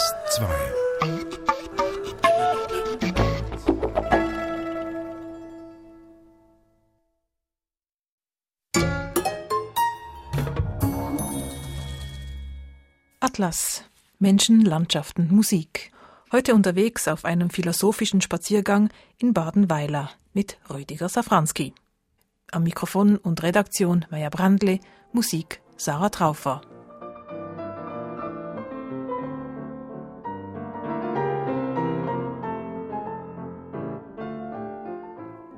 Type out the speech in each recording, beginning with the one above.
Atlas 2 Atlas Menschen, Landschaften, Musik. Heute unterwegs auf einem philosophischen Spaziergang in Badenweiler mit Rüdiger Safranski. Am Mikrofon und Redaktion Maya Brandle, Musik Sarah Traufer.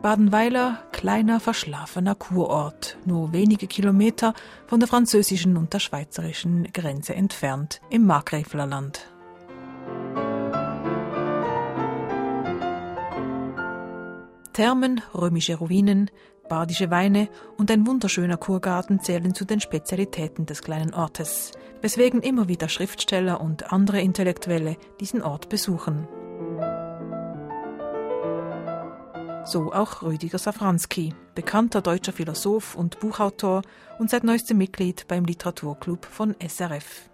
Badenweiler, kleiner, verschlafener Kurort, nur wenige Kilometer von der französischen und der schweizerischen Grenze entfernt, im Markgräflerland. Thermen, römische Ruinen, badische Weine und ein wunderschöner Kurgarten zählen zu den Spezialitäten des kleinen Ortes, weswegen immer wieder Schriftsteller und andere Intellektuelle diesen Ort besuchen. So auch Rüdiger Safranski, bekannter deutscher Philosoph und Buchautor und seit neuestem Mitglied beim Literaturclub von SRF.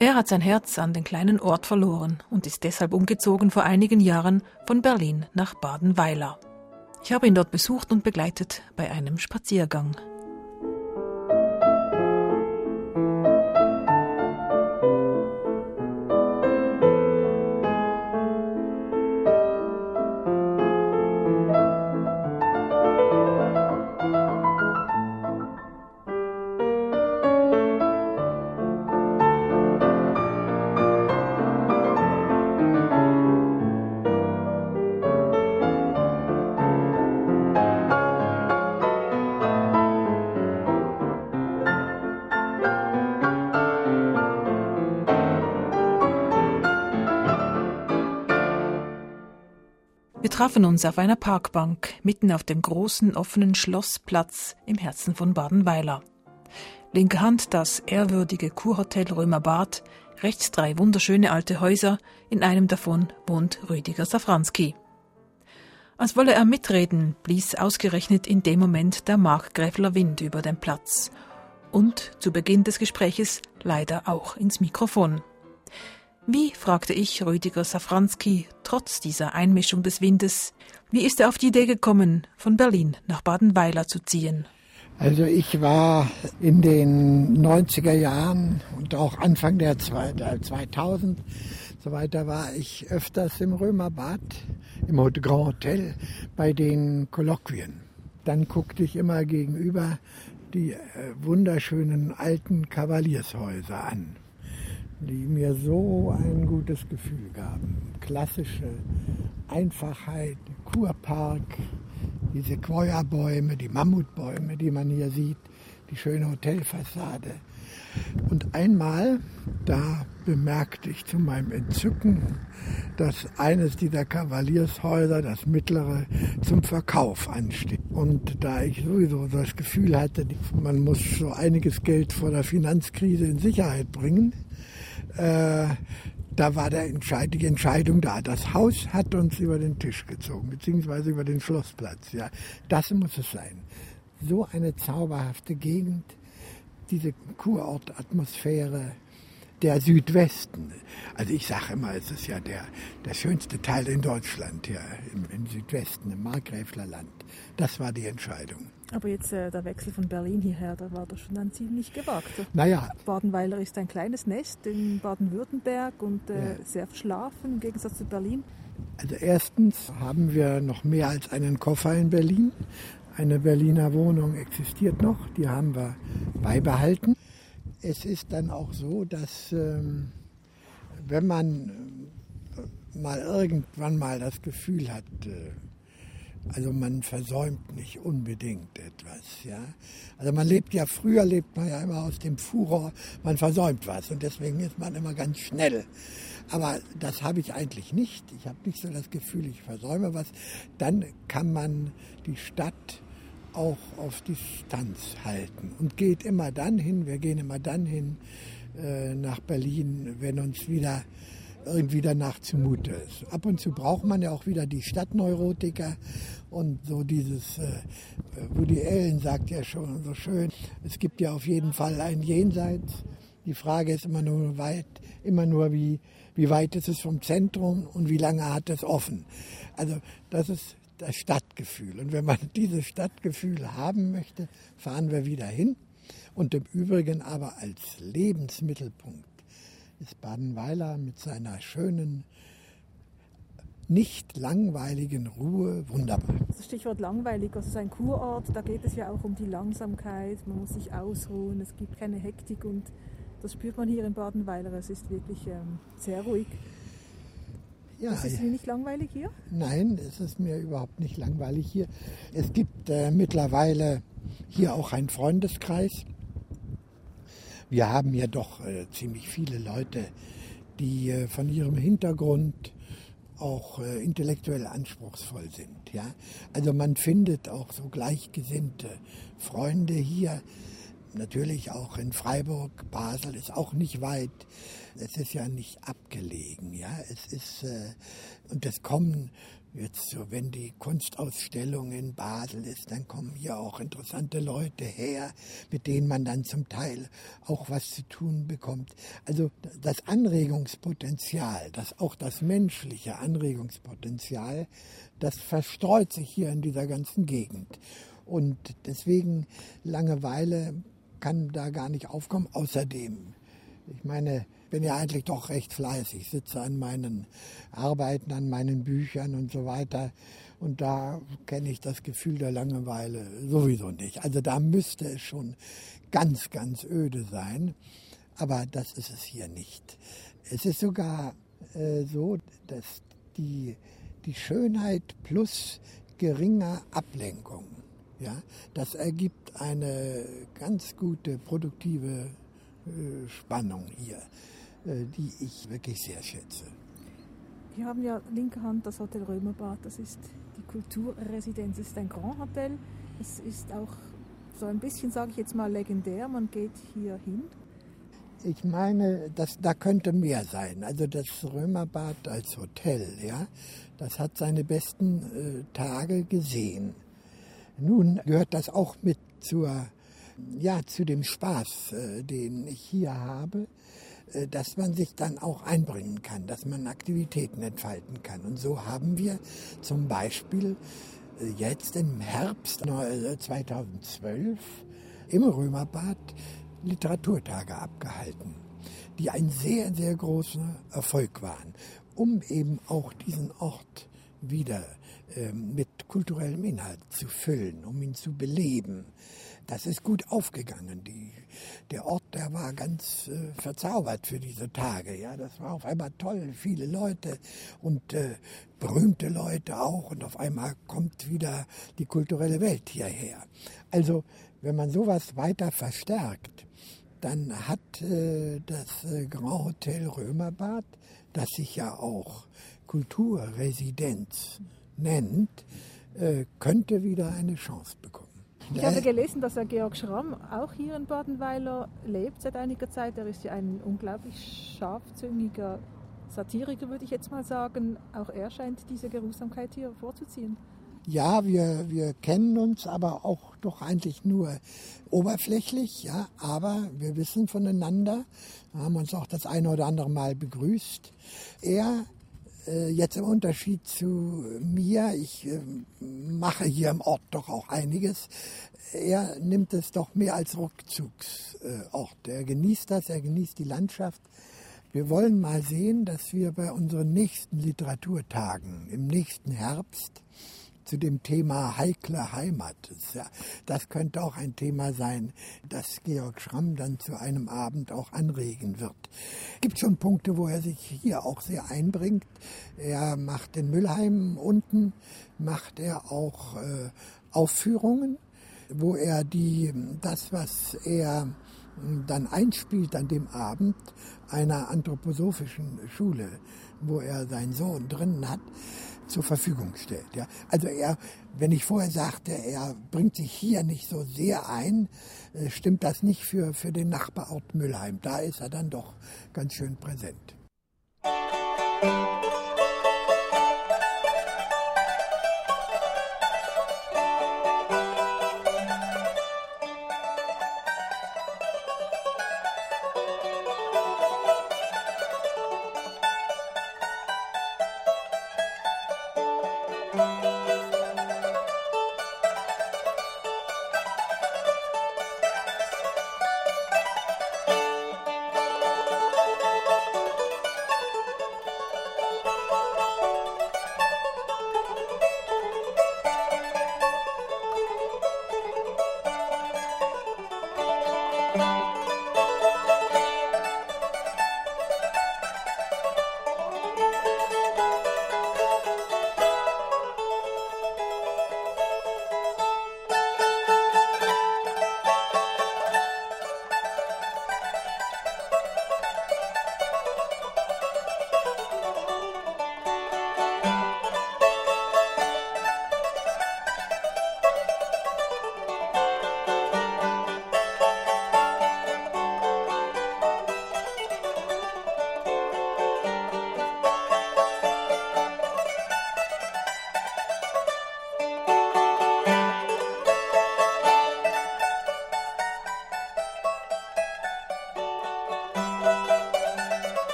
Er hat sein Herz an den kleinen Ort verloren und ist deshalb umgezogen vor einigen Jahren von Berlin nach Badenweiler. Ich habe ihn dort besucht und begleitet bei einem Spaziergang. Trafen uns auf einer Parkbank mitten auf dem großen offenen Schlossplatz im Herzen von Badenweiler. Linke Hand das ehrwürdige Kurhotel Römerbad, rechts drei wunderschöne alte Häuser, in einem davon wohnt Rüdiger Safranski. Als wolle er mitreden, blies ausgerechnet in dem Moment der Markgräfler Wind über den Platz und zu Beginn des Gespräches leider auch ins Mikrofon. Wie, fragte ich Rüdiger Safranski, trotz dieser Einmischung des Windes, wie ist er auf die Idee gekommen, von Berlin nach Badenweiler zu ziehen? Also ich war in den 90er Jahren und auch Anfang der 2000 so weiter war ich öfters im Römerbad, im Grand Hotel bei den Kolloquien. Dann guckte ich immer gegenüber die äh, wunderschönen alten Kavaliershäuser an die mir so ein gutes Gefühl gaben. Klassische Einfachheit, Kurpark, die Sequoia-Bäume, die Mammutbäume, die man hier sieht, die schöne Hotelfassade. Und einmal, da bemerkte ich zu meinem Entzücken, dass eines dieser Kavaliershäuser, das mittlere, zum Verkauf ansteht. Und da ich sowieso das Gefühl hatte, man muss so einiges Geld vor der Finanzkrise in Sicherheit bringen, äh, da war der Entscheid, die Entscheidung da. Das Haus hat uns über den Tisch gezogen, beziehungsweise über den Schlossplatz. Ja, das muss es sein. So eine zauberhafte Gegend, diese Kurortatmosphäre, der Südwesten. Also ich sage immer, es ist ja der, der schönste Teil in Deutschland hier im, im Südwesten, im Markgräflerland. Das war die Entscheidung. Aber jetzt äh, der Wechsel von Berlin hierher, da war das schon dann ziemlich gewagt. Naja. Badenweiler ist ein kleines Nest in Baden-Württemberg und äh, ja. sehr verschlafen im Gegensatz zu Berlin. Also erstens haben wir noch mehr als einen Koffer in Berlin. Eine Berliner Wohnung existiert noch, die haben wir beibehalten. Es ist dann auch so, dass ähm, wenn man äh, mal irgendwann mal das Gefühl hat, äh, also man versäumt nicht unbedingt etwas, ja. Also man lebt ja, früher lebt man ja immer aus dem Furor, man versäumt was und deswegen ist man immer ganz schnell. Aber das habe ich eigentlich nicht. Ich habe nicht so das Gefühl, ich versäume was. Dann kann man die Stadt auch auf Distanz halten und geht immer dann hin, wir gehen immer dann hin äh, nach Berlin, wenn uns wieder irgendwie danach zumute ist. Ab und zu braucht man ja auch wieder die Stadtneurotiker und so dieses, äh, Woody Allen sagt ja schon so schön, es gibt ja auf jeden Fall ein Jenseits. Die Frage ist immer nur weit, immer nur wie, wie weit ist es vom Zentrum und wie lange hat es offen. Also das ist das Stadtgefühl. Und wenn man dieses Stadtgefühl haben möchte, fahren wir wieder hin. Und im Übrigen aber als Lebensmittelpunkt ist Badenweiler mit seiner schönen nicht langweiligen Ruhe wunderbar. Das Stichwort langweilig, also ist ein Kurort, da geht es ja auch um die Langsamkeit, man muss sich ausruhen, es gibt keine Hektik und das spürt man hier in Badenweiler, es ist wirklich ähm, sehr ruhig. Ja, ist es nicht langweilig hier? Nein, es ist mir überhaupt nicht langweilig hier. Es gibt äh, mittlerweile hier auch einen Freundeskreis. Wir haben ja doch äh, ziemlich viele Leute, die äh, von ihrem Hintergrund auch äh, intellektuell anspruchsvoll sind. Ja? Also man findet auch so gleichgesinnte Freunde hier. Natürlich auch in Freiburg, Basel ist auch nicht weit. Es ist ja nicht abgelegen, ja. Es ist äh, und es kommen Jetzt so, wenn die Kunstausstellung in Basel ist, dann kommen hier auch interessante Leute her, mit denen man dann zum Teil auch was zu tun bekommt. Also das Anregungspotenzial, das auch das menschliche Anregungspotenzial, das verstreut sich hier in dieser ganzen Gegend. Und deswegen Langeweile kann da gar nicht aufkommen. Außerdem, ich meine, bin ja eigentlich doch recht fleißig, sitze an meinen Arbeiten, an meinen Büchern und so weiter. Und da kenne ich das Gefühl der Langeweile sowieso nicht. Also da müsste es schon ganz, ganz öde sein. Aber das ist es hier nicht. Es ist sogar äh, so, dass die, die Schönheit plus geringer Ablenkung, ja, das ergibt eine ganz gute produktive äh, Spannung hier. Äh, die ich wirklich sehr schätze. Wir haben ja linke Hand das Hotel Römerbad, das ist die Kulturresidenz, es ist ein Grand Hotel. Es ist auch so ein bisschen, sage ich jetzt mal, legendär. Man geht hier hin. Ich meine, das, da könnte mehr sein. Also das Römerbad als Hotel, ja, das hat seine besten äh, Tage gesehen. Nun gehört das auch mit zur, ja, zu dem Spaß, äh, den ich hier habe. Äh, dass man sich dann auch einbringen kann, dass man Aktivitäten entfalten kann. Und so haben wir zum Beispiel äh, jetzt im Herbst 2012 äh, im Römerbad Literaturtage abgehalten, die ein sehr, sehr großer Erfolg waren, um eben auch diesen Ort wieder mit kulturellem Inhalt zu füllen, um ihn zu beleben das ist gut aufgegangen. Die, der Ort, der war ganz äh, verzaubert für diese Tage. Ja, das war auf einmal toll, viele Leute und äh, berühmte Leute auch. Und auf einmal kommt wieder die kulturelle Welt hierher. Also, wenn man sowas weiter verstärkt, dann hat äh, das äh, Grand Hotel Römerbad, das sich ja auch Kulturresidenz nennt, äh, könnte wieder eine Chance bekommen. Ich habe gelesen, dass der Georg Schramm auch hier in Badenweiler lebt seit einiger Zeit. Er ist ja ein unglaublich scharfzüngiger Satiriker, würde ich jetzt mal sagen. Auch er scheint diese Geruhsamkeit hier vorzuziehen. Ja, wir, wir kennen uns aber auch doch eigentlich nur oberflächlich, ja, aber wir wissen voneinander, haben uns auch das eine oder andere Mal begrüßt. Er äh, jetzt im Unterschied zu mir, ich äh, mache hier im Ort doch auch einiges, er nimmt es doch mehr als Rückzugsort. Er genießt das, er genießt die Landschaft. Wir wollen mal sehen, dass wir bei unseren nächsten Literaturtagen im nächsten Herbst zu dem Thema heikle Heimat. Das könnte auch ein Thema sein, das Georg Schramm dann zu einem Abend auch anregen wird. Es gibt schon Punkte, wo er sich hier auch sehr einbringt. Er macht in Müllheim unten, macht er auch äh, Aufführungen, wo er die, das, was er dann einspielt an dem Abend einer anthroposophischen Schule, wo er seinen Sohn drinnen hat, zur Verfügung stellt. Ja. Also er, wenn ich vorher sagte, er bringt sich hier nicht so sehr ein, äh, stimmt das nicht für, für den Nachbarort Müllheim. Da ist er dann doch ganz schön präsent. Duett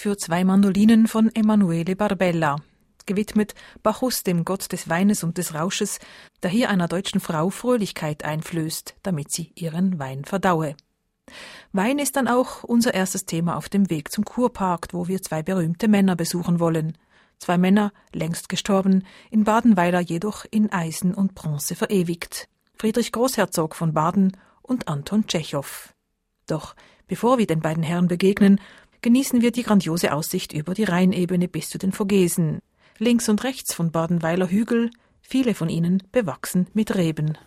für zwei Mandolinen von Emanuele Barbella, gewidmet Bacchus, dem Gott des Weines und des Rausches, der hier einer deutschen Frau Fröhlichkeit einflößt, damit sie ihren Wein verdaue. Wein ist dann auch unser erstes Thema auf dem Weg zum Kurpark, wo wir zwei berühmte Männer besuchen wollen. Zwei Männer, längst gestorben, in Badenweiler jedoch in Eisen und Bronze verewigt. Friedrich Großherzog von Baden und Anton Tschechow. Doch bevor wir den beiden Herren begegnen, genießen wir die grandiose Aussicht über die Rheinebene bis zu den Vogesen. Links und rechts von Badenweiler Hügel, viele von ihnen bewachsen mit Reben.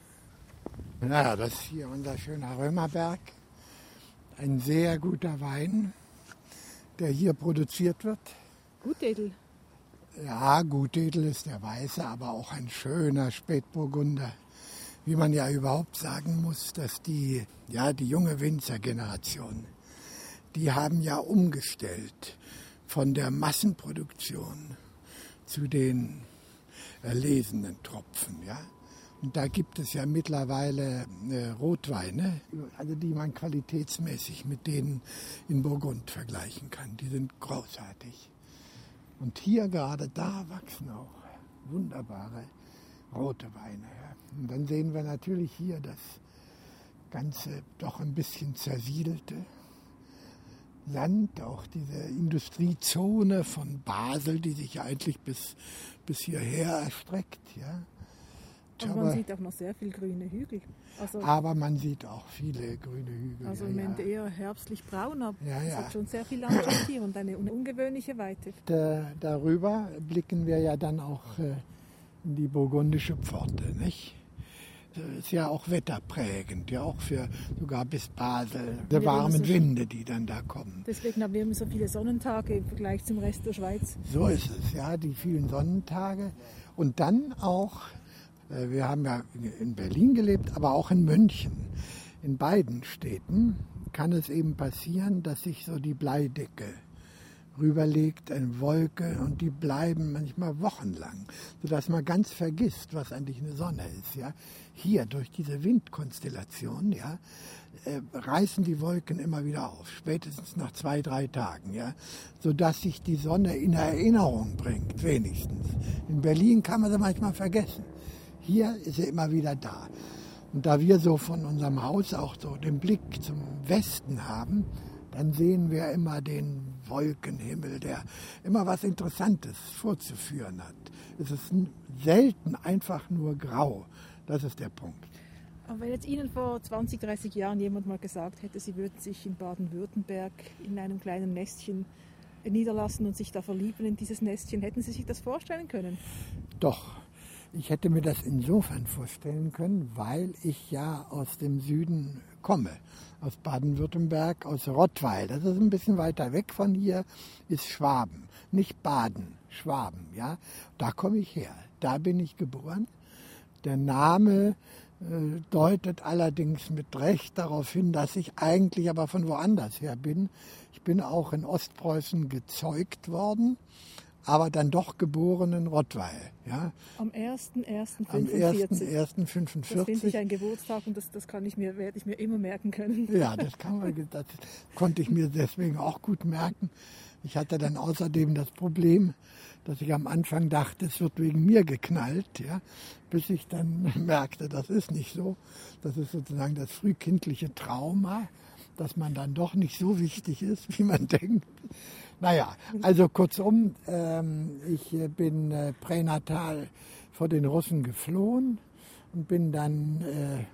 Ja, das ist hier unser schöner Römerberg. Ein sehr guter Wein, der hier produziert wird. Gutedel. Ja, Gutedel ist der Weiße, aber auch ein schöner Spätburgunder. Wie man ja überhaupt sagen muss, dass die, ja, die junge Winzergeneration die haben ja umgestellt von der Massenproduktion zu den erlesenen Tropfen. Ja? Und da gibt es ja mittlerweile äh, Rotweine, also die man qualitätsmäßig mit denen in Burgund vergleichen kann. Die sind großartig. Und hier gerade da wachsen auch wunderbare rote Weine. Ja? Und dann sehen wir natürlich hier das Ganze doch ein bisschen zersiedelte. Land, auch diese Industriezone von Basel, die sich eigentlich bis, bis hierher erstreckt. Ja. Aber, aber man sieht auch noch sehr viele grüne Hügel. Also, aber man sieht auch viele grüne Hügel. Also im Moment ja. eher herbstlich braun, aber ja, es hat schon sehr viel Landschaft hier und eine ungewöhnliche Weite. Da, darüber blicken wir ja dann auch äh, in die burgundische Pforte, nicht? Ist ja auch wetterprägend, ja auch für sogar bis Basel, die warmen so Winde, die dann da kommen. Deswegen haben wir so viele Sonnentage im Vergleich zum Rest der Schweiz. So ist es, ja, die vielen Sonnentage. Und dann auch, äh, wir haben ja in Berlin gelebt, aber auch in München. In beiden Städten kann es eben passieren, dass sich so die Bleidecke rüberlegt, eine Wolke, und die bleiben manchmal wochenlang, sodass man ganz vergisst, was eigentlich eine Sonne ist. Ja? Hier durch diese Windkonstellation ja, äh, reißen die Wolken immer wieder auf, spätestens nach zwei, drei Tagen, ja, sodass sich die Sonne in Erinnerung bringt, wenigstens. In Berlin kann man sie manchmal vergessen. Hier ist sie immer wieder da. Und da wir so von unserem Haus auch so den Blick zum Westen haben, dann sehen wir immer den Wolkenhimmel, der immer was Interessantes vorzuführen hat. Es ist selten einfach nur grau. Das ist der Punkt. Aber wenn jetzt Ihnen vor 20, 30 Jahren jemand mal gesagt hätte, Sie würden sich in Baden-Württemberg in einem kleinen Nestchen niederlassen und sich da verlieben in dieses Nestchen, hätten Sie sich das vorstellen können? Doch, ich hätte mir das insofern vorstellen können, weil ich ja aus dem Süden komme, aus Baden-Württemberg, aus Rottweil. Das ist ein bisschen weiter weg von hier, ist Schwaben, nicht Baden, Schwaben, ja. Da komme ich her, da bin ich geboren. Der Name äh, deutet allerdings mit Recht darauf hin, dass ich eigentlich aber von woanders her bin. Ich bin auch in Ostpreußen gezeugt worden aber dann doch geboren in Rottweil. Ja. Am 1.1.45. Am 1.1.45. Das finde ich ein Geburtstag und das, das kann ich mir, werde ich mir immer merken können. Ja, das, kann man, das konnte ich mir deswegen auch gut merken. Ich hatte dann außerdem das Problem, dass ich am Anfang dachte, es wird wegen mir geknallt, ja, bis ich dann merkte, das ist nicht so. Das ist sozusagen das frühkindliche Trauma, dass man dann doch nicht so wichtig ist, wie man denkt. Naja, also kurzum, ähm, ich äh, bin äh, pränatal vor den Russen geflohen und bin dann, äh,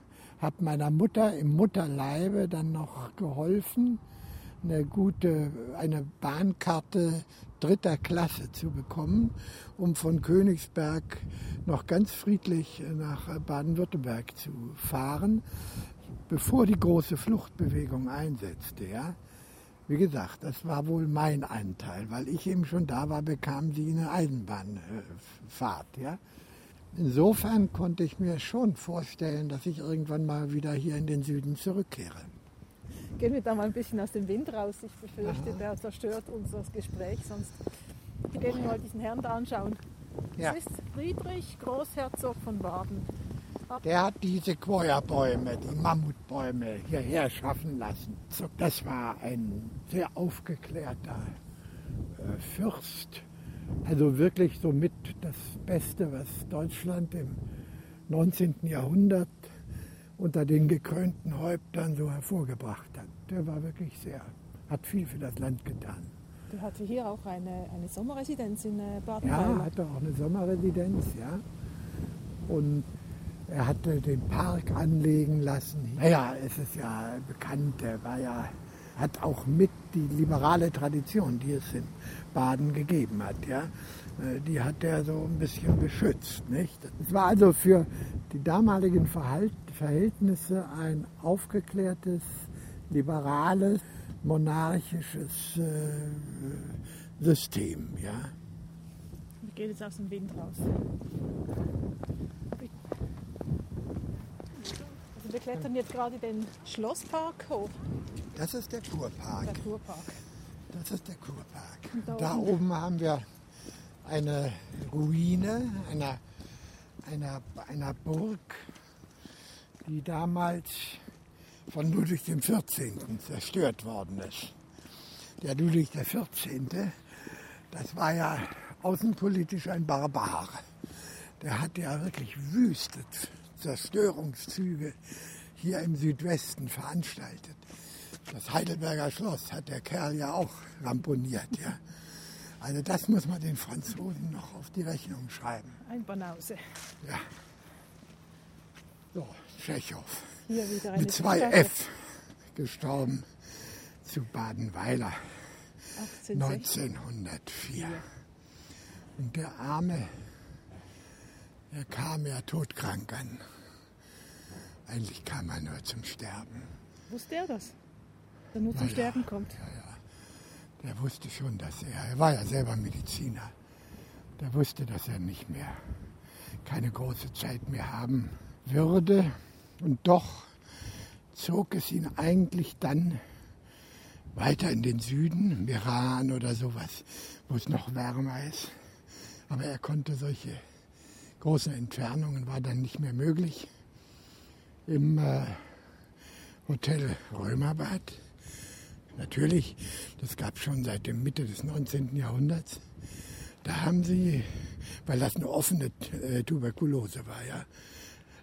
habe meiner Mutter im Mutterleibe dann noch geholfen, eine gute, eine Bahnkarte dritter Klasse zu bekommen, um von Königsberg noch ganz friedlich nach Baden-Württemberg zu fahren, bevor die große Fluchtbewegung einsetzte. Ja. Wie gesagt, das war wohl mein Anteil, weil ich eben schon da war, bekam sie eine Eisenbahnfahrt. Ja? Insofern konnte ich mir schon vorstellen, dass ich irgendwann mal wieder hier in den Süden zurückkehre. Gehen wir da mal ein bisschen aus dem Wind raus. Ich befürchte, Aha. der zerstört unser Gespräch, sonst gehen wir mal diesen Herrn da anschauen. Ja. Das ist Friedrich Großherzog von Baden. Der hat die Sequoia-Bäume, die Mammutbäume hierher schaffen lassen. Das war ein sehr aufgeklärter äh, Fürst. Also wirklich somit das Beste, was Deutschland im 19. Jahrhundert unter den gekrönten Häuptern so hervorgebracht hat. Der war wirklich sehr, hat viel für das Land getan. Der hatte hier auch eine, eine Sommerresidenz in äh, baden Ja, hatte auch eine Sommerresidenz, ja. Und er hatte den Park anlegen lassen. Naja, es ist ja bekannt, er war ja, hat auch mit die liberale Tradition, die es in Baden gegeben hat, ja, äh, die hat er so ein bisschen beschützt. Nicht? Es war also für die damaligen Verhältnisse ein aufgeklärtes, liberales, monarchisches äh, System. Ja. Ich gehe jetzt aus dem Wind raus. Wir klettern jetzt gerade den Schlosspark hoch. Das ist der Kurpark. Der Kurpark. Das ist der Kurpark. Da, da oben, oben haben wir eine Ruine einer, einer, einer Burg, die damals von Ludwig XIV. zerstört worden ist. Der Ludwig XIV., das war ja außenpolitisch ein Barbar. Der hat ja wirklich wüstet Zerstörungszüge hier im Südwesten veranstaltet. Das Heidelberger Schloss hat der Kerl ja auch ramponiert. Ja. Also das muss man den Franzosen noch auf die Rechnung schreiben. Ein Banause. Ja. So, Tschechow. Mit zwei F gestorben zu Badenweiler 1904. Und der arme er kam ja todkrank an. Eigentlich kam er nur zum Sterben. Wusste er das? Dass er nur zum ja, Sterben kommt? Ja, ja. Der wusste schon, dass er, er war ja selber Mediziner. Der wusste, dass er nicht mehr, keine große Zeit mehr haben würde. Und doch zog es ihn eigentlich dann, weiter in den Süden, Iran oder sowas, wo es noch wärmer ist. Aber er konnte solche großen Entfernungen, war dann nicht mehr möglich. Im äh, Hotel Römerbad, natürlich, das gab es schon seit der Mitte des 19. Jahrhunderts. Da haben sie, weil das eine offene äh, Tuberkulose war, ja,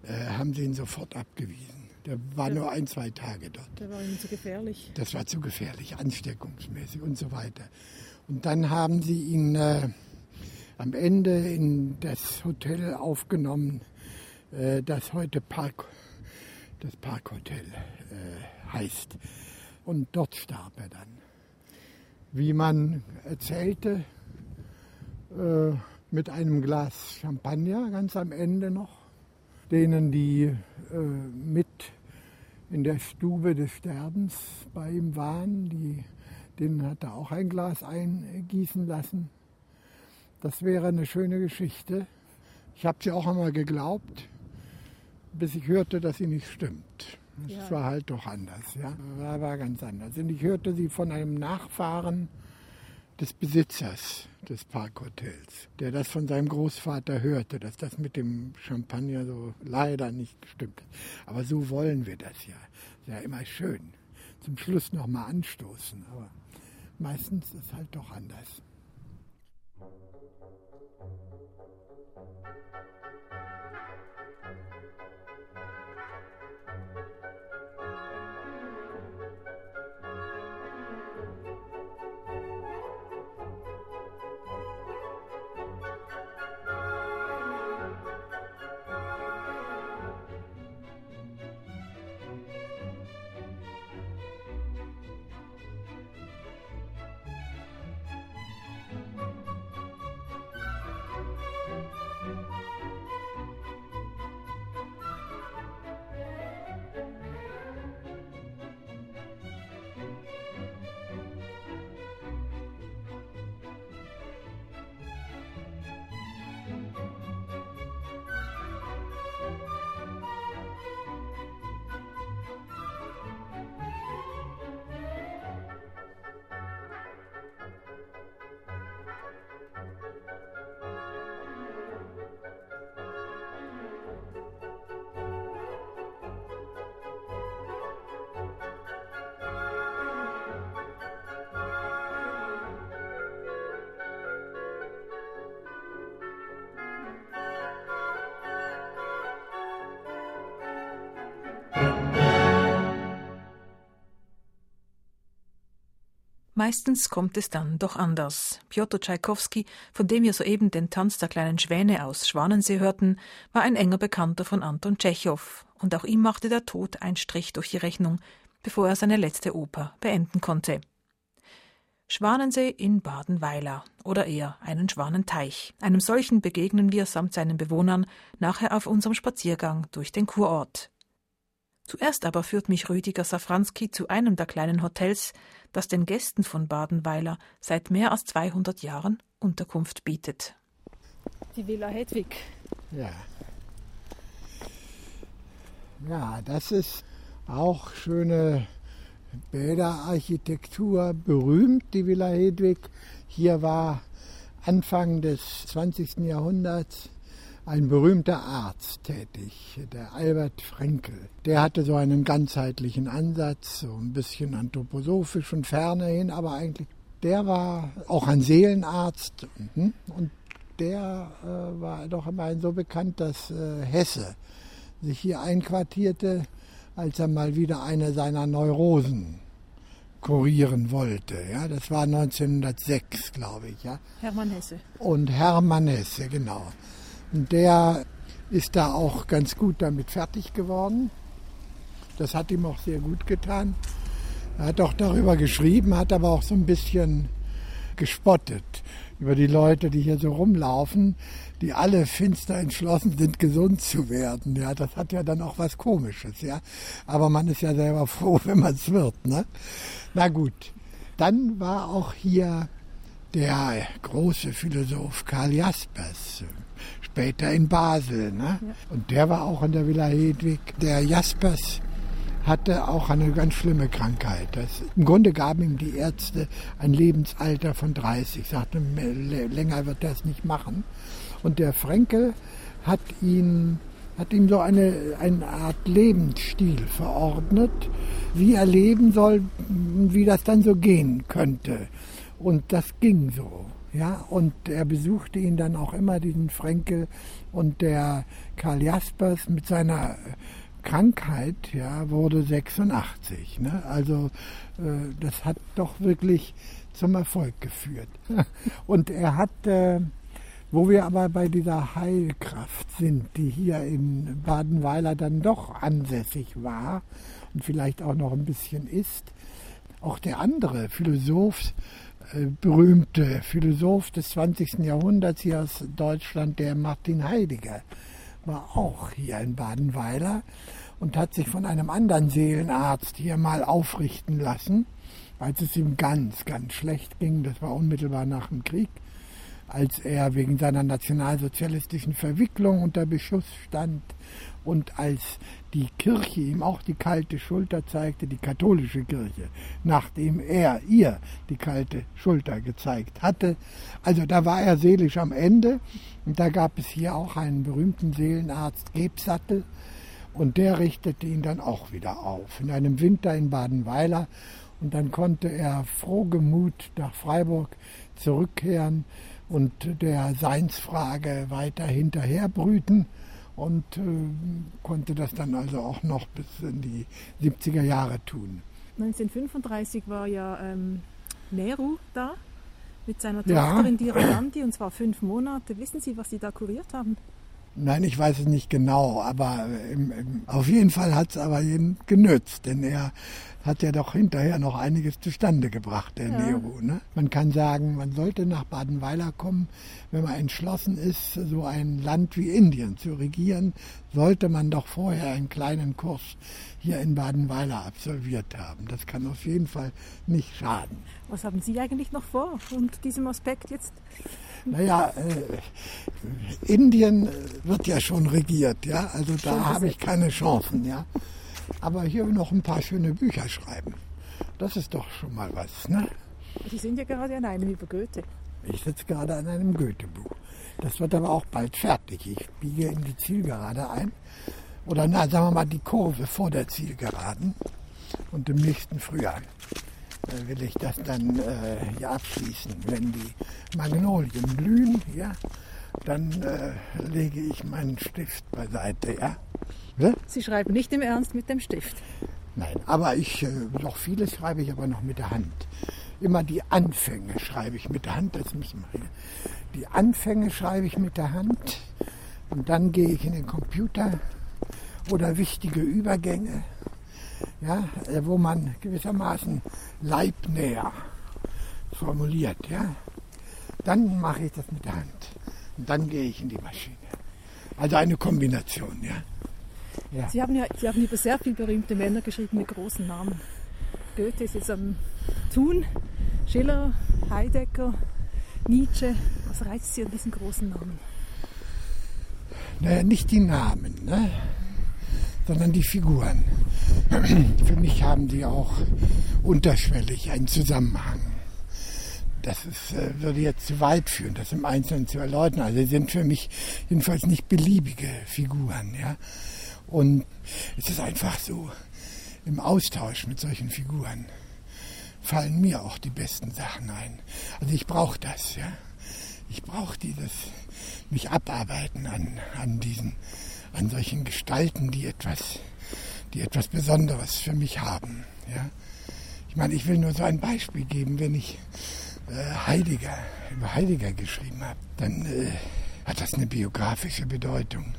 äh, haben sie ihn sofort abgewiesen. Der war nur ein, zwei Tage dort. Der war Ihnen zu gefährlich. Das war zu gefährlich, ansteckungsmäßig und so weiter. Und dann haben sie ihn äh, am Ende in das Hotel aufgenommen, äh, das heute Park, das Parkhotel äh, heißt. Und dort starb er dann. Wie man erzählte, äh, mit einem Glas Champagner ganz am Ende noch, denen die mit in der Stube des Sterbens bei ihm waren. Die, denen hat er auch ein Glas eingießen lassen. Das wäre eine schöne Geschichte. Ich habe sie auch einmal geglaubt, bis ich hörte, dass sie nicht stimmt. Es ja. war halt doch anders, ja. War, war ganz anders. Und ich hörte sie von einem Nachfahren des Besitzers des Parkhotels, der das von seinem Großvater hörte, dass das mit dem Champagner so leider nicht gestimmt hat. Aber so wollen wir das ja. Ja, immer schön. Zum Schluss nochmal anstoßen. Aber meistens ist es halt doch anders. Meistens kommt es dann doch anders. Piotr Tschaikowski, von dem wir soeben den Tanz der kleinen Schwäne aus Schwanensee hörten, war ein enger Bekannter von Anton Tschechow, und auch ihm machte der Tod einen Strich durch die Rechnung, bevor er seine letzte Oper beenden konnte. Schwanensee in Badenweiler oder eher einen Schwanenteich. Einem solchen begegnen wir samt seinen Bewohnern nachher auf unserem Spaziergang durch den Kurort. Zuerst aber führt mich Rüdiger Safranski zu einem der kleinen Hotels, das den Gästen von Badenweiler seit mehr als 200 Jahren Unterkunft bietet. Die Villa Hedwig. Ja. Ja, das ist auch schöne Bäderarchitektur, berühmt, die Villa Hedwig. Hier war Anfang des 20. Jahrhunderts ein berühmter Arzt tätig, der Albert Frenkel. Der hatte so einen ganzheitlichen Ansatz, so ein bisschen anthroposophisch und ferne hin, aber eigentlich der war auch ein Seelenarzt mhm. und der äh, war doch immerhin so bekannt, dass äh, Hesse sich hier einquartierte, als er mal wieder eine seiner Neurosen kurieren wollte. Ja, das war 1906, glaube ich. Ja. Hermann Hesse. Und Hermann Hesse, genau. Und der ist da auch ganz gut damit fertig geworden. Das hat ihm auch sehr gut getan. Er hat auch darüber geschrieben, hat aber auch so ein bisschen gespottet über die Leute, die hier so rumlaufen, die alle finster entschlossen sind, gesund zu werden. Ja, das hat ja dann auch was Komisches, ja. Aber man ist ja selber froh, wenn man es wird, ne? Na gut. Dann war auch hier der große Philosoph Karl Jaspers, später in Basel. Ne? Und der war auch in der Villa Hedwig. Der Jaspers hatte auch eine ganz schlimme Krankheit. Das, Im Grunde gaben ihm die Ärzte ein Lebensalter von 30, sagten, länger wird er es nicht machen. Und der Frenkel hat ihn hat ihm so eine, eine Art Lebensstil verordnet, wie er leben soll, wie das dann so gehen könnte. Und das ging so. Ja, und er besuchte ihn dann auch immer, diesen Frenkel. Und der Karl Jaspers mit seiner Krankheit ja, wurde 86. Ne? Also äh, das hat doch wirklich zum Erfolg geführt. und er hat, äh, wo wir aber bei dieser Heilkraft sind, die hier in Badenweiler dann doch ansässig war und vielleicht auch noch ein bisschen ist, auch der andere Philosoph, äh, berühmte Philosoph des 20. Jahrhunderts hier aus Deutschland, der Martin Heidegger, war auch hier in Badenweiler und hat sich von einem anderen Seelenarzt hier mal aufrichten lassen, als es ihm ganz, ganz schlecht ging. Das war unmittelbar nach dem Krieg als er wegen seiner nationalsozialistischen Verwicklung unter Beschuss stand und als die Kirche ihm auch die kalte Schulter zeigte, die katholische Kirche, nachdem er ihr die kalte Schulter gezeigt hatte. Also da war er seelisch am Ende. Und da gab es hier auch einen berühmten Seelenarzt Gebsattel. Und der richtete ihn dann auch wieder auf in einem Winter in Badenweiler. Und dann konnte er frohgemut nach Freiburg zurückkehren und der Seinsfrage weiter hinterherbrüten und äh, konnte das dann also auch noch bis in die 70er Jahre tun. 1935 war ja ähm, Nehru da mit seiner Tochter ja. Indira Gandhi und zwar fünf Monate. Wissen Sie, was Sie da kuriert haben? Nein, ich weiß es nicht genau, aber im, im, auf jeden Fall hat es aber ihn genützt, denn er hat ja doch hinterher noch einiges zustande gebracht, der ja. Nero. Ne? Man kann sagen, man sollte nach Badenweiler kommen, wenn man entschlossen ist, so ein Land wie Indien zu regieren, sollte man doch vorher einen kleinen Kurs hier in Badenweiler absolviert haben. Das kann auf jeden Fall nicht schaden. Was haben Sie eigentlich noch vor und diesem Aspekt jetzt? Naja, äh, Indien wird ja schon regiert, ja, also da habe ich keine Chancen, ja aber hier noch ein paar schöne Bücher schreiben. Das ist doch schon mal was. Ne? Sie sind ja gerade an einem über Goethe. Ich sitze gerade an einem Goethe-Buch. Das wird aber auch bald fertig. Ich biege in die Zielgerade ein. Oder na, sagen wir mal die Kurve vor der Zielgeraden. Und im nächsten Frühjahr äh, will ich das dann äh, hier abschließen. Wenn die Magnolien blühen, ja, dann äh, lege ich meinen Stift beiseite, ja. Ne? Sie schreiben nicht im Ernst mit dem Stift. Nein, aber ich, äh, noch vieles schreibe ich aber noch mit der Hand. Immer die Anfänge schreibe ich mit der Hand, das müssen wir hier. Die Anfänge schreibe ich mit der Hand und dann gehe ich in den Computer oder wichtige Übergänge, ja, äh, wo man gewissermaßen leibnäher formuliert, ja. Dann mache ich das mit der Hand und dann gehe ich in die Maschine. Also eine Kombination, ja. Ja. Sie, haben ja, Sie haben über sehr viele berühmte Männer geschrieben mit großen Namen. Goethe ist jetzt am Tun, Schiller, Heidegger, Nietzsche. Was reizt Sie an diesen großen Namen? Naja, nicht die Namen, ne? sondern die Figuren. Für mich haben die auch unterschwellig einen Zusammenhang. Das ist, äh, würde jetzt zu weit führen, das im Einzelnen zu erläutern. Also sie sind für mich jedenfalls nicht beliebige Figuren. Ja? Und es ist einfach so, im Austausch mit solchen Figuren fallen mir auch die besten Sachen ein. Also ich brauche das, ja. Ich brauche dieses, mich abarbeiten an, an diesen, an solchen Gestalten, die etwas, die etwas Besonderes für mich haben, ja. Ich meine, ich will nur so ein Beispiel geben, wenn ich äh, Heidegger, über Heidegger geschrieben habe, dann äh, hat das eine biografische Bedeutung.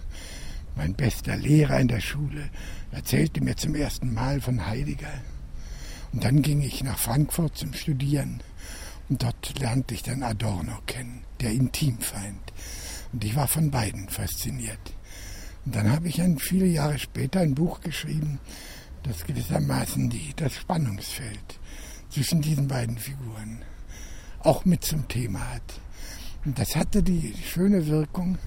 Mein bester Lehrer in der Schule erzählte mir zum ersten Mal von Heidegger. Und dann ging ich nach Frankfurt zum Studieren. Und dort lernte ich dann Adorno kennen, der Intimfeind. Und ich war von beiden fasziniert. Und dann habe ich ein, viele Jahre später ein Buch geschrieben, das gewissermaßen die, das Spannungsfeld zwischen diesen beiden Figuren auch mit zum Thema hat. Und das hatte die schöne Wirkung,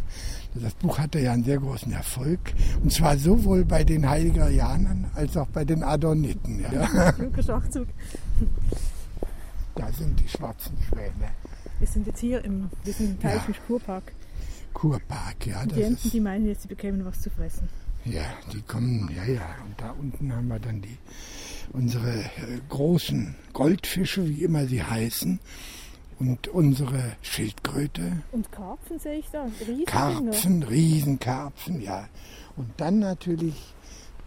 Das Buch hatte ja einen sehr großen Erfolg. Und zwar sowohl bei den Heiligerianern als auch bei den Adoniten. Ja. Schachzug. Da sind die schwarzen Schwäne. Wir sind jetzt hier im, wir sind im Teich ja. Kurpark. Kurpark, ja. Die Enten, die meinen jetzt, sie bekämen was zu fressen. Ja, die kommen, ja, ja. Und da unten haben wir dann die, unsere äh, großen Goldfische, wie immer sie heißen. Und unsere Schildkröte. Und Karpfen sehe ich da. Riesen Karpfen, Riesenkarpfen, ja. Und dann natürlich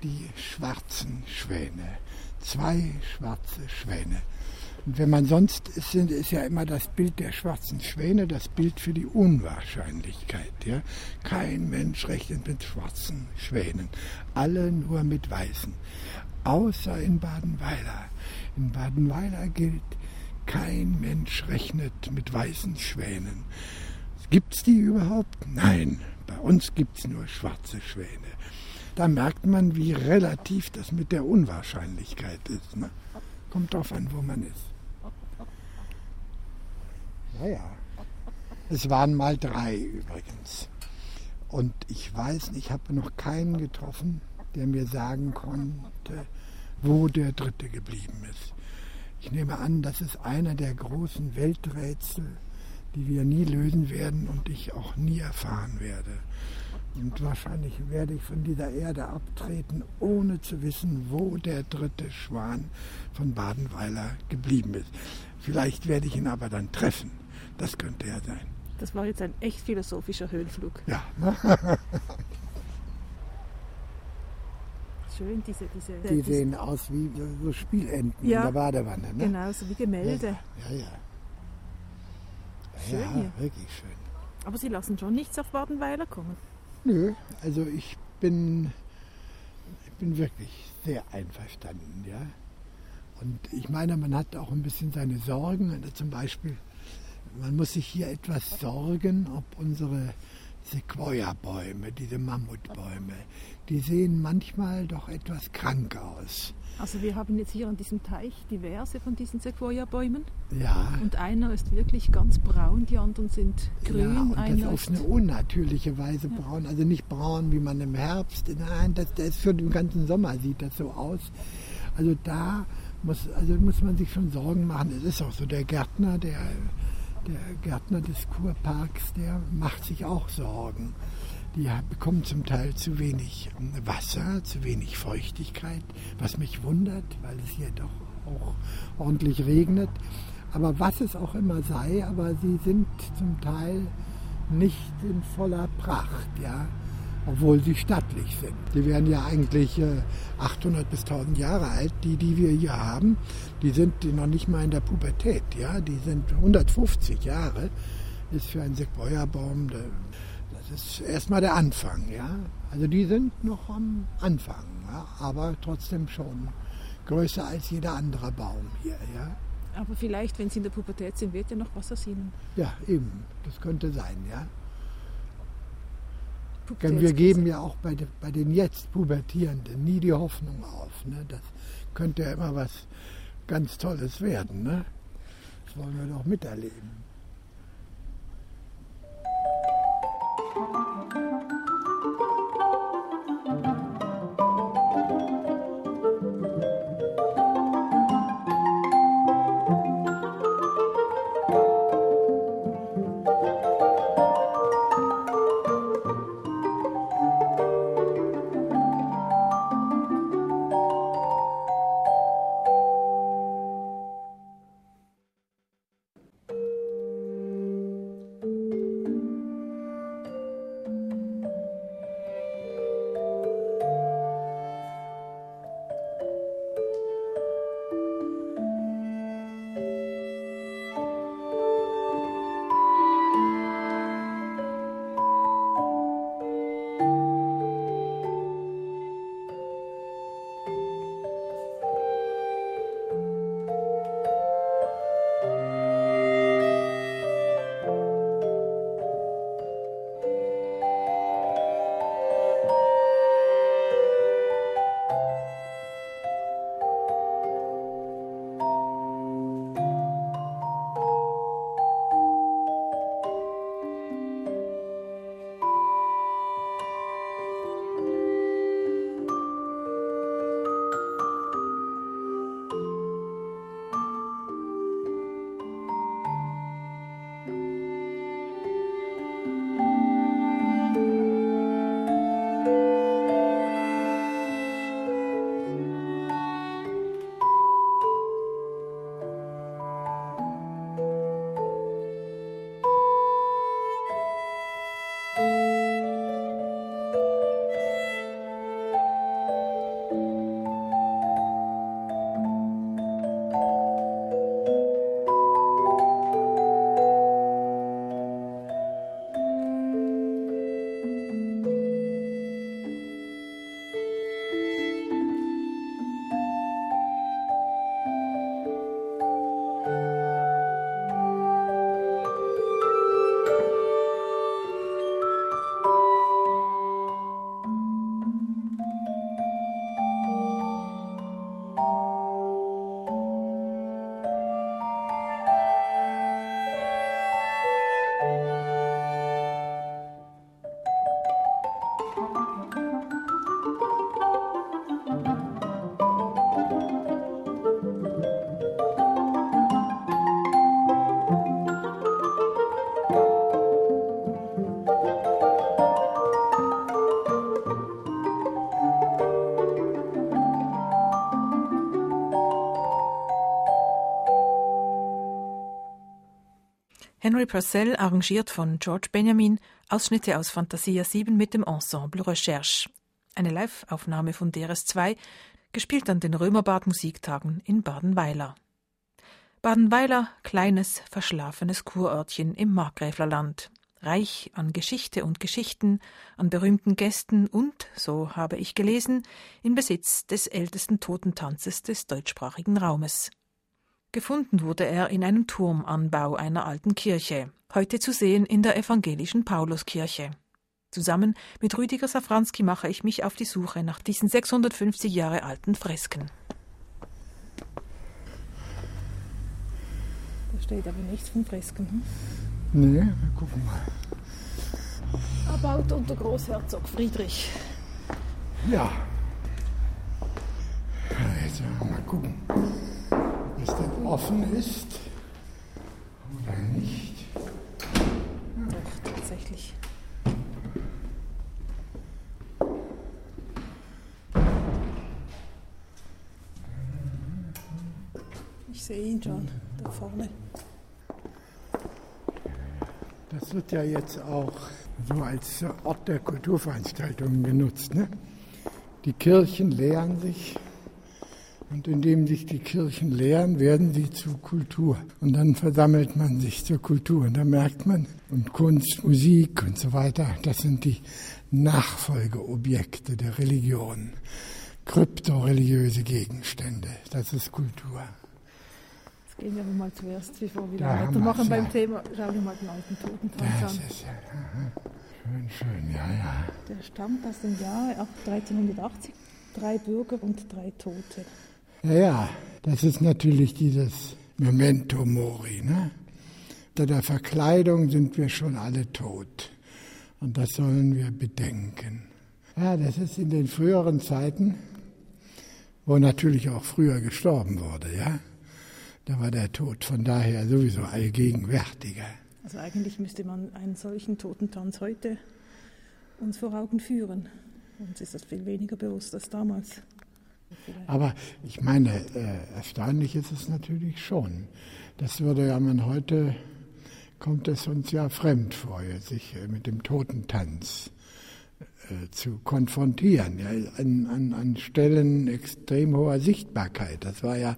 die schwarzen Schwäne. Zwei schwarze Schwäne. Und wenn man sonst ist, ist ja immer das Bild der schwarzen Schwäne das Bild für die Unwahrscheinlichkeit. Ja? Kein Mensch rechnet mit schwarzen Schwänen, alle nur mit weißen. Außer in Badenweiler. In Badenweiler gilt, kein Mensch rechnet mit weißen Schwänen. Gibt es die überhaupt? Nein, bei uns gibt es nur schwarze Schwäne. Da merkt man, wie relativ das mit der Unwahrscheinlichkeit ist. Ne? Kommt drauf an, wo man ist. Naja, es waren mal drei übrigens. Und ich weiß, ich habe noch keinen getroffen, der mir sagen konnte, wo der dritte geblieben ist. Ich nehme an, das ist einer der großen Welträtsel, die wir nie lösen werden und ich auch nie erfahren werde. Und wahrscheinlich werde ich von dieser Erde abtreten, ohne zu wissen, wo der dritte Schwan von Badenweiler geblieben ist. Vielleicht werde ich ihn aber dann treffen. Das könnte er sein. Das war jetzt ein echt philosophischer Höhenflug. Ja. Schön, diese, diese. Die sehen aus wie so Spielenten ja, in der Badewanne. Ne? Genau, so wie Gemälde. Ja, ja. Schön ja, hier. wirklich schön. Aber Sie lassen schon nichts auf Badenweiler kommen? Nö, also ich bin, ich bin wirklich sehr einverstanden, ja. Und ich meine, man hat auch ein bisschen seine Sorgen. Zum Beispiel man muss sich hier etwas sorgen, ob unsere Sequoia-Bäume, diese Mammutbäume, die sehen manchmal doch etwas krank aus. Also wir haben jetzt hier an diesem Teich diverse von diesen Sequoia-Bäumen. Ja. Und einer ist wirklich ganz braun, die anderen sind grün. Ja, und das auf eine unnatürliche Weise ja. braun. Also nicht braun, wie man im Herbst. Nein, das, das für den ganzen Sommer sieht das so aus. Also da muss, also muss man sich schon Sorgen machen. Es ist auch so, der Gärtner, der der Gärtner des Kurparks, der macht sich auch Sorgen. Die bekommen zum Teil zu wenig Wasser, zu wenig Feuchtigkeit, was mich wundert, weil es hier doch auch ordentlich regnet. Aber was es auch immer sei, aber sie sind zum Teil nicht in voller Pracht, ja obwohl sie stattlich sind. Die werden ja eigentlich 800 äh, bis 1000 Jahre alt, die, die wir hier haben. Die sind noch nicht mal in der Pubertät, ja, die sind 150 Jahre. Ist für einen Sequoia-Baum, das ist erstmal der Anfang, ja. Also die sind noch am Anfang, ja? aber trotzdem schon größer als jeder andere Baum hier, ja. Aber vielleicht, wenn sie in der Pubertät sind, wird ja noch was aus ihnen. Ja, eben, das könnte sein, ja. Denn wir geben ja auch bei, de, bei, den jetzt Pubertierenden nie die Hoffnung auf. Ne? Das könnte ja immer was ganz Tolles werden. Ne? Das wollen wir doch miterleben. Henry Purcell arrangiert von George Benjamin Ausschnitte aus Fantasia 7 mit dem Ensemble Recherche. Eine Live-Aufnahme von DRS2, gespielt an den Römerbad Musiktagen in Badenweiler. Badenweiler, kleines, verschlafenes Kurörtchen im Markgräflerland, reich an Geschichte und Geschichten, an berühmten Gästen und, so habe ich gelesen, in Besitz des ältesten Totentanzes des deutschsprachigen Raumes. Gefunden wurde er in einem Turmanbau einer alten Kirche, heute zu sehen in der evangelischen Pauluskirche. Zusammen mit Rüdiger Safranski mache ich mich auf die Suche nach diesen 650 Jahre alten Fresken. Da steht aber nichts von Fresken. Hm? Nee, wir gucken mal. Erbaut unter Großherzog Friedrich. Ja. Jetzt mal gucken es denn offen ist oder nicht. Doch, tatsächlich. Ich sehe ihn schon, da vorne. Das wird ja jetzt auch so als Ort der Kulturveranstaltungen genutzt. Ne? Die Kirchen leeren sich und indem sich die Kirchen leeren, werden sie zu Kultur. Und dann versammelt man sich zur Kultur. Und da merkt man, und Kunst, Musik und so weiter, das sind die Nachfolgeobjekte der Religion. Kryptoreligiöse Gegenstände, das ist Kultur. Jetzt gehen wir mal zuerst, bevor wir da weitermachen beim ja. Thema, schauen wir mal den alten Totentanz an. Ist ja, schön, schön, ja, ja. Der stammt aus dem Jahr 1380. Drei Bürger und drei Tote. Ja, das ist natürlich dieses Memento Mori. Ne? Unter der Verkleidung sind wir schon alle tot. Und das sollen wir bedenken. Ja, das ist in den früheren Zeiten, wo natürlich auch früher gestorben wurde, ja. Da war der Tod von daher sowieso allgegenwärtiger. Also eigentlich müsste man einen solchen Totentanz heute uns vor Augen führen. Uns ist das viel weniger bewusst als damals. Aber ich meine, äh, erstaunlich ist es natürlich schon. Das würde ja man heute, kommt es uns ja fremd vor, sich äh, mit dem Totentanz äh, zu konfrontieren, ja, an, an, an Stellen extrem hoher Sichtbarkeit. Das war ja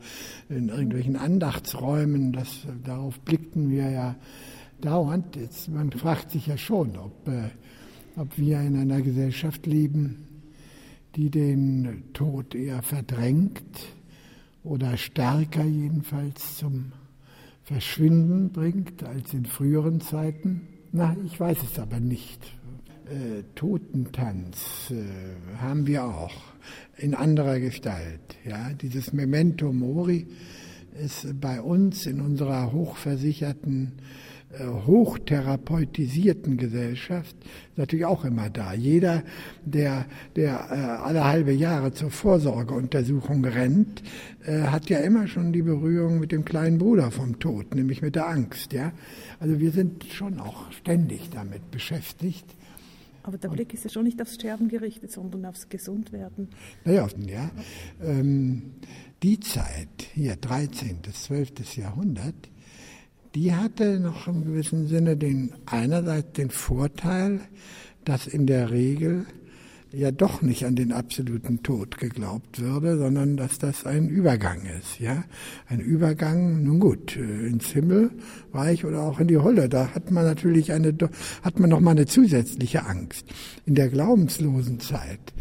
in irgendwelchen Andachtsräumen, das, darauf blickten wir ja dauernd. Jetzt, man fragt sich ja schon, ob, äh, ob wir in einer Gesellschaft leben, die den Tod eher verdrängt oder stärker jedenfalls zum Verschwinden bringt als in früheren Zeiten. Na, ich weiß es aber nicht. Äh, Totentanz äh, haben wir auch in anderer Gestalt. Ja, dieses Memento Mori ist bei uns in unserer hochversicherten hochtherapeutisierten Gesellschaft natürlich auch immer da. Jeder, der, der äh, alle halbe Jahre zur Vorsorgeuntersuchung rennt, äh, hat ja immer schon die Berührung mit dem kleinen Bruder vom Tod, nämlich mit der Angst. Ja? Also wir sind schon auch ständig damit beschäftigt. Aber der Blick ist ja schon nicht aufs Sterben gerichtet, sondern aufs Gesundwerden. Naja, ja. Ähm, die Zeit, hier 13. bis 12. Jahrhundert, die hatte noch im gewissen Sinne den einerseits den Vorteil, dass in der Regel ja doch nicht an den absoluten Tod geglaubt würde, sondern dass das ein Übergang ist, ja. Ein Übergang, nun gut, äh, ins Himmelreich oder auch in die Hölle. Da hat man natürlich eine, hat man noch mal eine zusätzliche Angst. In der glaubenslosen Zeit,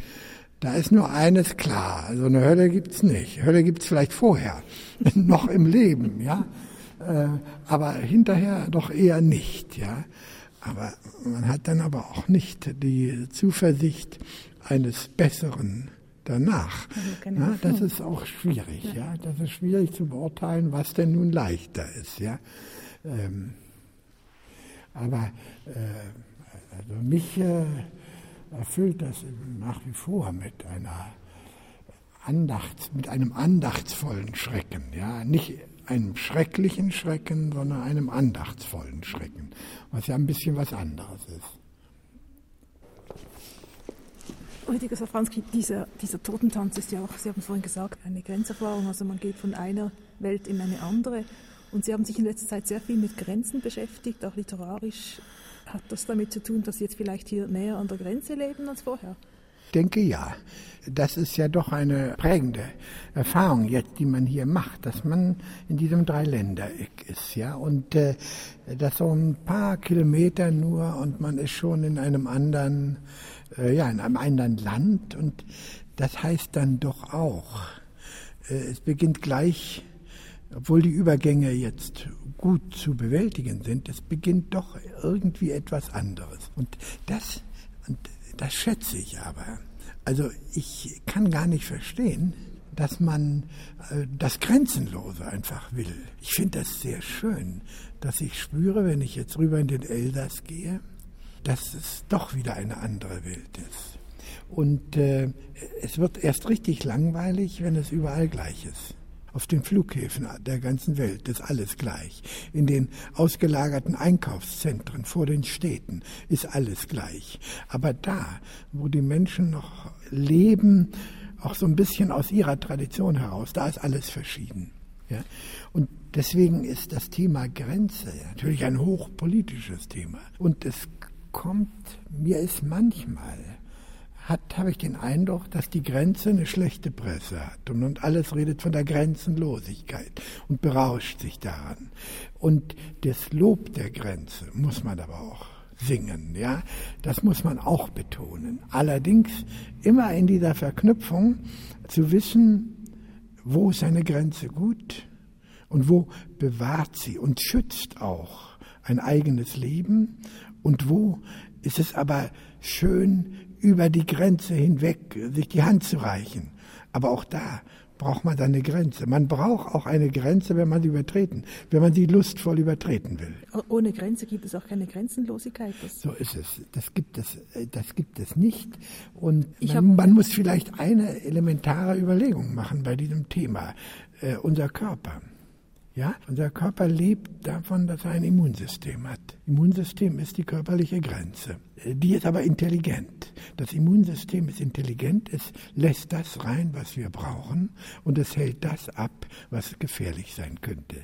da ist nur eines klar. Also eine Hölle gibt's nicht. Hölle gibt's vielleicht vorher, noch im Leben, ja. Äh, aber hinterher doch eher nicht, ja. Aber man hat dann aber auch nicht die Zuversicht eines Besseren danach. Also ja, das ist auch schwierig, ja. ja. Das ist schwierig zu beurteilen, was denn nun leichter ist, ja. Ähm, aber äh, also mich äh, erfüllt das nach wie vor mit einer Andacht, mit einem andachtsvollen Schrecken, ja. Nicht einem schrecklichen Schrecken, sondern einem andachtsvollen Schrecken, was ja ein bisschen was anderes ist. Rüdiger Safranski, dieser, dieser Totentanz ist ja auch, Sie haben vorhin gesagt, eine Grenzerfahrung. Also man geht von einer Welt in eine andere Und Sie haben sich in letzter Zeit sehr viel mit Grenzen beschäftigt, auch literarisch. Hat das damit zu tun, dass Sie jetzt vielleicht hier näher an der Grenze leben als vorher? Denke ja. Das ist ja doch eine prägende Erfahrung jetzt, die man hier macht, dass man in diesem Dreiländereck ist, ja. Und äh, das so ein paar Kilometer nur und man ist schon in einem anderen, äh, ja, in einem anderen Land. Und das heißt dann doch auch, äh, es beginnt gleich, obwohl die Übergänge jetzt gut zu bewältigen sind, es beginnt doch irgendwie etwas anderes. Und das, und das schätze ich aber. Also ich kann gar nicht verstehen, dass man äh, das Grenzenlose einfach will. Ich finde das sehr schön, dass ich spüre, wenn ich jetzt rüber in den Elsass gehe, dass es doch wieder eine andere Welt ist. Und äh, es wird erst richtig langweilig, wenn es überall gleich ist. Auf den Flughäfen der ganzen Welt ist alles gleich. In den ausgelagerten Einkaufszentren vor den Städten ist alles gleich. Aber da, wo die Menschen noch leben, auch so ein bisschen aus ihrer Tradition heraus, da ist alles verschieden. Ja? Und deswegen ist das Thema Grenze natürlich ein hochpolitisches Thema. Und es kommt, mir ist manchmal habe ich den Eindruck, dass die Grenze eine schlechte Presse hat und, und alles redet von der Grenzenlosigkeit und berauscht sich daran. Und das Lob der Grenze muss man aber auch singen, ja. Das muss man auch betonen. Allerdings immer in dieser Verknüpfung zu wissen, wo ist eine Grenze gut und wo bewahrt sie und schützt auch ein eigenes Leben und wo ist es aber schön, über die Grenze hinweg sich die Hand zu reichen. Aber auch da braucht man eine Grenze. Man braucht auch eine Grenze, wenn man sie übertreten, wenn man sie lustvoll übertreten will. Ohne Grenze gibt es auch keine Grenzenlosigkeit. So ist es. Das gibt es, das gibt es nicht. Und man, man, muss vielleicht eine elementare Überlegung machen bei diesem Thema. Äh, unser Körper. Ja, unser Körper lebt davon, dass er ein Immunsystem hat. Immunsystem ist die körperliche Grenze. Die ist aber intelligent. Das Immunsystem ist intelligent, es lässt das rein, was wir brauchen, und es hält das ab, was gefährlich sein könnte.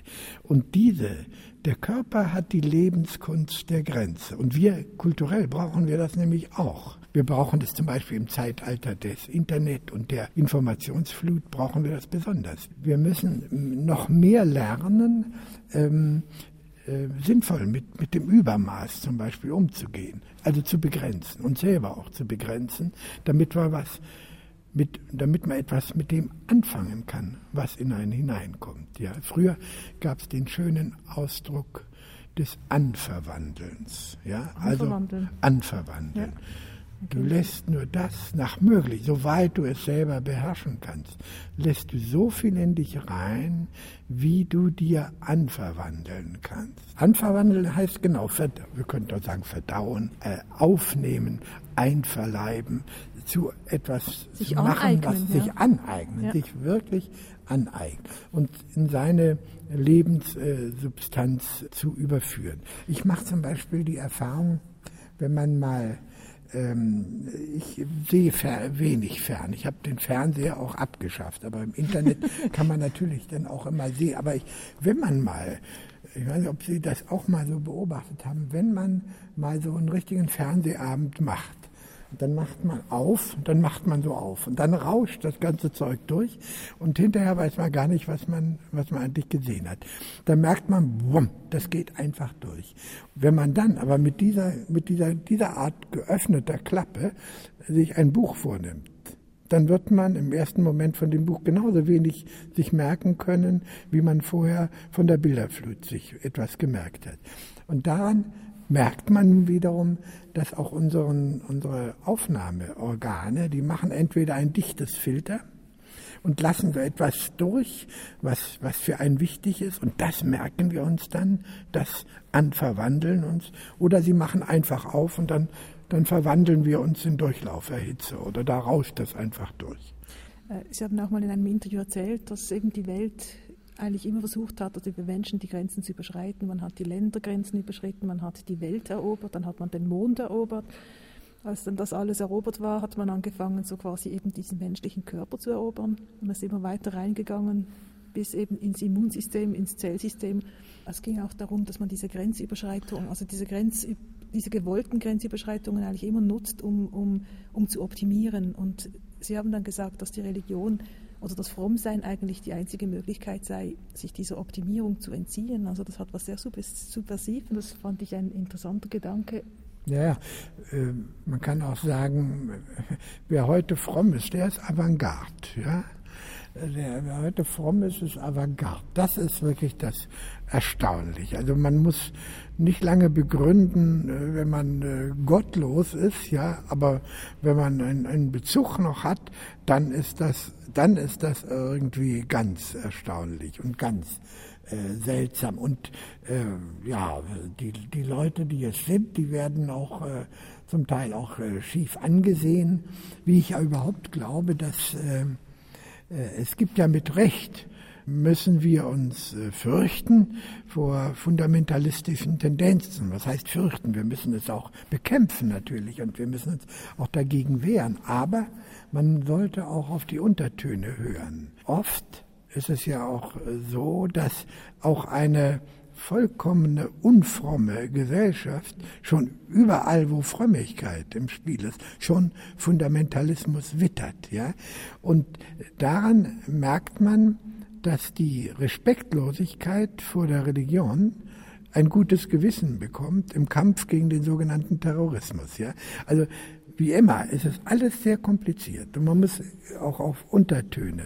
Und diese, der Körper hat die Lebenskunst der Grenze. Und wir kulturell brauchen wir das nämlich auch. Wir brauchen das zum Beispiel im Zeitalter des Internet und der Informationsflut brauchen wir das besonders. Wir müssen noch mehr lernen, ähm, äh, sinnvoll mit, mit dem Übermaß zum Beispiel umzugehen, also zu begrenzen und selber auch zu begrenzen, damit wir was mit, damit man etwas mit dem anfangen kann, was in einen hineinkommt. Ja, früher gab es den schönen Ausdruck des Anverwandelns. Ja, also Anverwandeln. Ja. Du lässt nur das nach möglich, soweit du es selber beherrschen kannst, lässt du so viel in dich rein, wie du dir anverwandeln kannst. Anverwandeln heißt genau, wir könnten auch sagen verdauen, äh, aufnehmen, einverleiben, zu etwas sich machen, aneignen, was ja. sich aneignen, ja. sich wirklich aneignen und in seine Lebenssubstanz zu überführen. Ich mache zum Beispiel die Erfahrung, wenn man mal ähm, ich sehe fer wenig fern. Ich habe den Fernseher auch abgeschafft, aber im Internet kann man natürlich dann auch immer sehen. Aber ich, wenn man mal, ich weiß nicht, ob Sie das auch mal so beobachtet haben, wenn man mal so einen richtigen Fernsehabend macht, dann macht man auf, dann macht man so auf und dann rauscht das ganze Zeug durch und hinterher weiß man gar nicht, was man, was man eigentlich gesehen hat. Dann merkt man, bumm, das geht einfach durch. Wenn man dann aber mit dieser, mit dieser, dieser Art geöffneter Klappe sich ein Buch vornimmt, dann wird man im ersten Moment von dem Buch genauso wenig sich merken können, wie man vorher von der Bilderflut sich etwas gemerkt hat. Und daran merkt man wiederum, dass auch unseren, unsere Aufnahmeorgane, die machen entweder ein dichtes Filter und lassen so etwas durch, was, was für einen wichtig ist, und das merken wir uns dann, das anverwandeln uns, oder sie machen einfach auf und dann, dann verwandeln wir uns in Durchlauferhitze oder da rauscht das einfach durch. Äh, sie haben auch mal in einem Interview erzählt, dass eben die Welt eigentlich immer versucht hat, also für Menschen die Grenzen zu überschreiten. Man hat die Ländergrenzen überschritten, man hat die Welt erobert, dann hat man den Mond erobert. Als dann das alles erobert war, hat man angefangen, so quasi eben diesen menschlichen Körper zu erobern. Man ist immer weiter reingegangen bis eben ins Immunsystem, ins Zellsystem. Es ging auch darum, dass man diese Grenzüberschreitung, also diese, Grenz, diese gewollten Grenzüberschreitungen eigentlich immer nutzt, um, um, um zu optimieren. Und Sie haben dann gesagt, dass die Religion oder das Frommsein eigentlich die einzige Möglichkeit sei, sich dieser Optimierung zu entziehen. Also das hat was sehr subversiv und das fand ich ein interessanter Gedanke. Ja, äh, man kann auch sagen, wer heute fromm ist, der ist Avantgarde. Ja? Wer heute fromm ist, ist Avantgarde. Das ist wirklich das Erstaunliche. Also man muss nicht lange begründen, äh, wenn man äh, gottlos ist, ja, aber wenn man einen Bezug noch hat, dann ist das, dann ist das irgendwie ganz erstaunlich und ganz äh, seltsam. Und äh, ja, die, die Leute, die es sind, die werden auch äh, zum Teil auch äh, schief angesehen, wie ich ja überhaupt glaube, dass äh, äh, es gibt ja mit Recht müssen wir uns fürchten vor fundamentalistischen Tendenzen. Was heißt fürchten? Wir müssen es auch bekämpfen natürlich und wir müssen uns auch dagegen wehren. Aber man sollte auch auf die Untertöne hören. Oft ist es ja auch so, dass auch eine vollkommene unfromme Gesellschaft schon überall, wo Frömmigkeit im Spiel ist, schon Fundamentalismus wittert, ja. Und daran merkt man, dass die Respektlosigkeit vor der Religion ein gutes Gewissen bekommt im Kampf gegen den sogenannten Terrorismus, ja. Also, wie immer, ist es alles sehr kompliziert und man muss auch auf Untertöne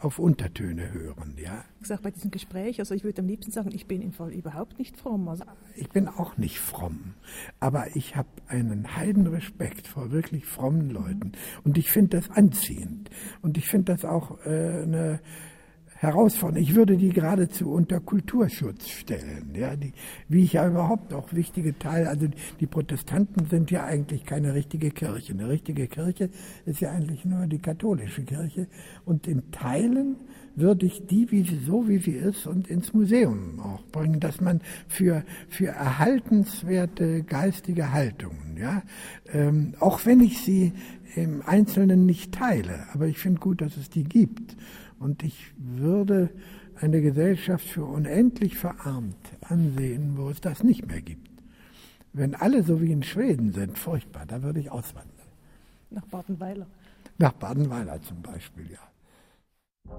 auf Untertöne hören. Ja. Ich sage bei diesem Gespräch, also ich würde am liebsten sagen, ich bin im Fall überhaupt nicht fromm. Also ich bin auch nicht fromm, aber ich habe einen Heidenrespekt vor wirklich frommen Leuten mhm. und ich finde das anziehend und ich finde das auch äh, eine Herausforderung. Ich würde die geradezu unter Kulturschutz stellen, ja, die, wie ich ja überhaupt auch wichtige Teil, also die Protestanten sind ja eigentlich keine richtige Kirche. Eine richtige Kirche ist ja eigentlich nur die katholische Kirche und in Teilen würde ich die, wie so wie sie ist, und ins Museum auch bringen, dass man für, für erhaltenswerte geistige Haltungen, ja, ähm, auch wenn ich sie im Einzelnen nicht teile, aber ich finde gut, dass es die gibt. Und ich würde eine Gesellschaft für unendlich verarmt ansehen, wo es das nicht mehr gibt. Wenn alle so wie in Schweden sind, furchtbar, da würde ich auswandern. Nach Badenweiler. Nach Badenweiler zum Beispiel, ja.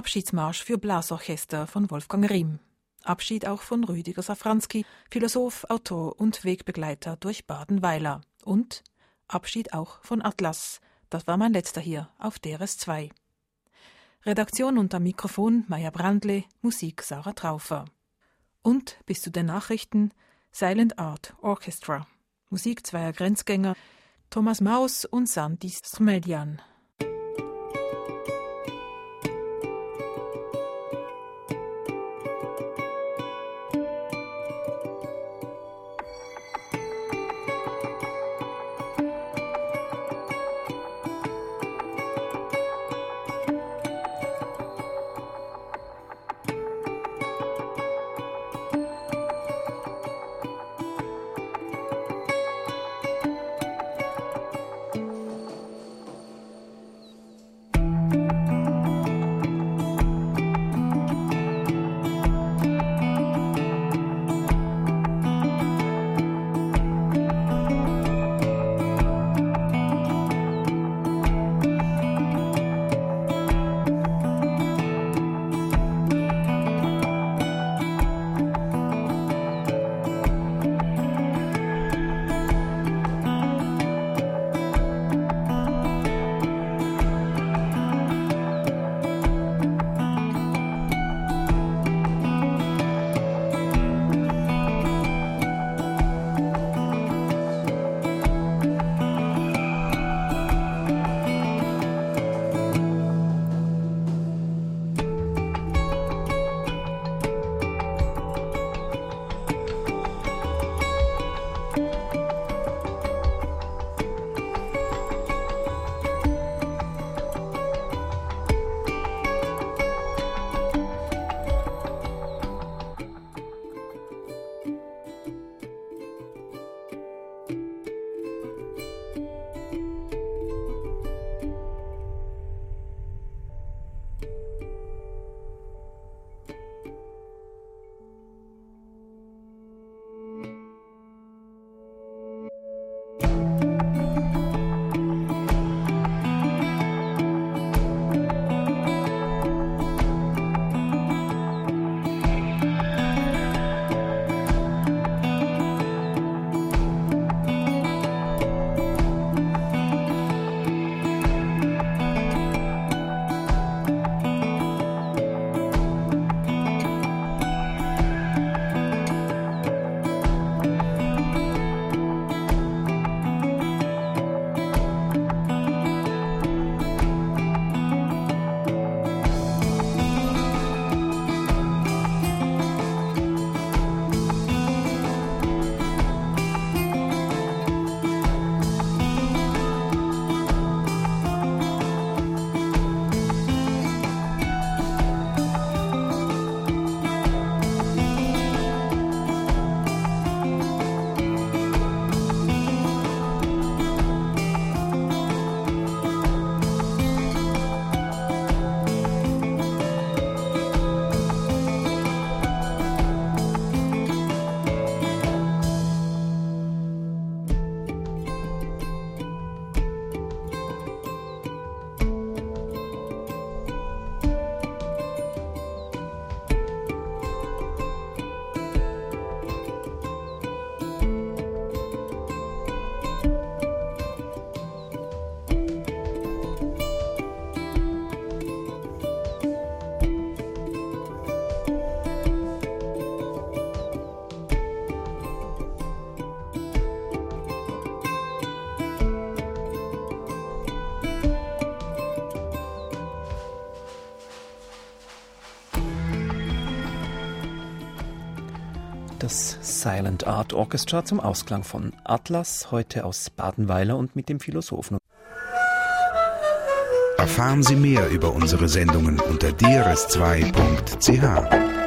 Abschiedsmarsch für Blasorchester von Wolfgang Riem. Abschied auch von Rüdiger Safranski, Philosoph, Autor und Wegbegleiter durch Badenweiler. Und Abschied auch von Atlas. Das war mein letzter hier auf DRS2. Redaktion unter Mikrofon Maya Brandle, Musik Sarah Traufer. Und bis zu den Nachrichten Silent Art Orchestra. Musik zweier Grenzgänger, Thomas Maus und Sandy Strmedian. Silent Art Orchestra zum Ausklang von Atlas, heute aus Badenweiler und mit dem Philosophen. Erfahren Sie mehr über unsere Sendungen unter drs2.ch.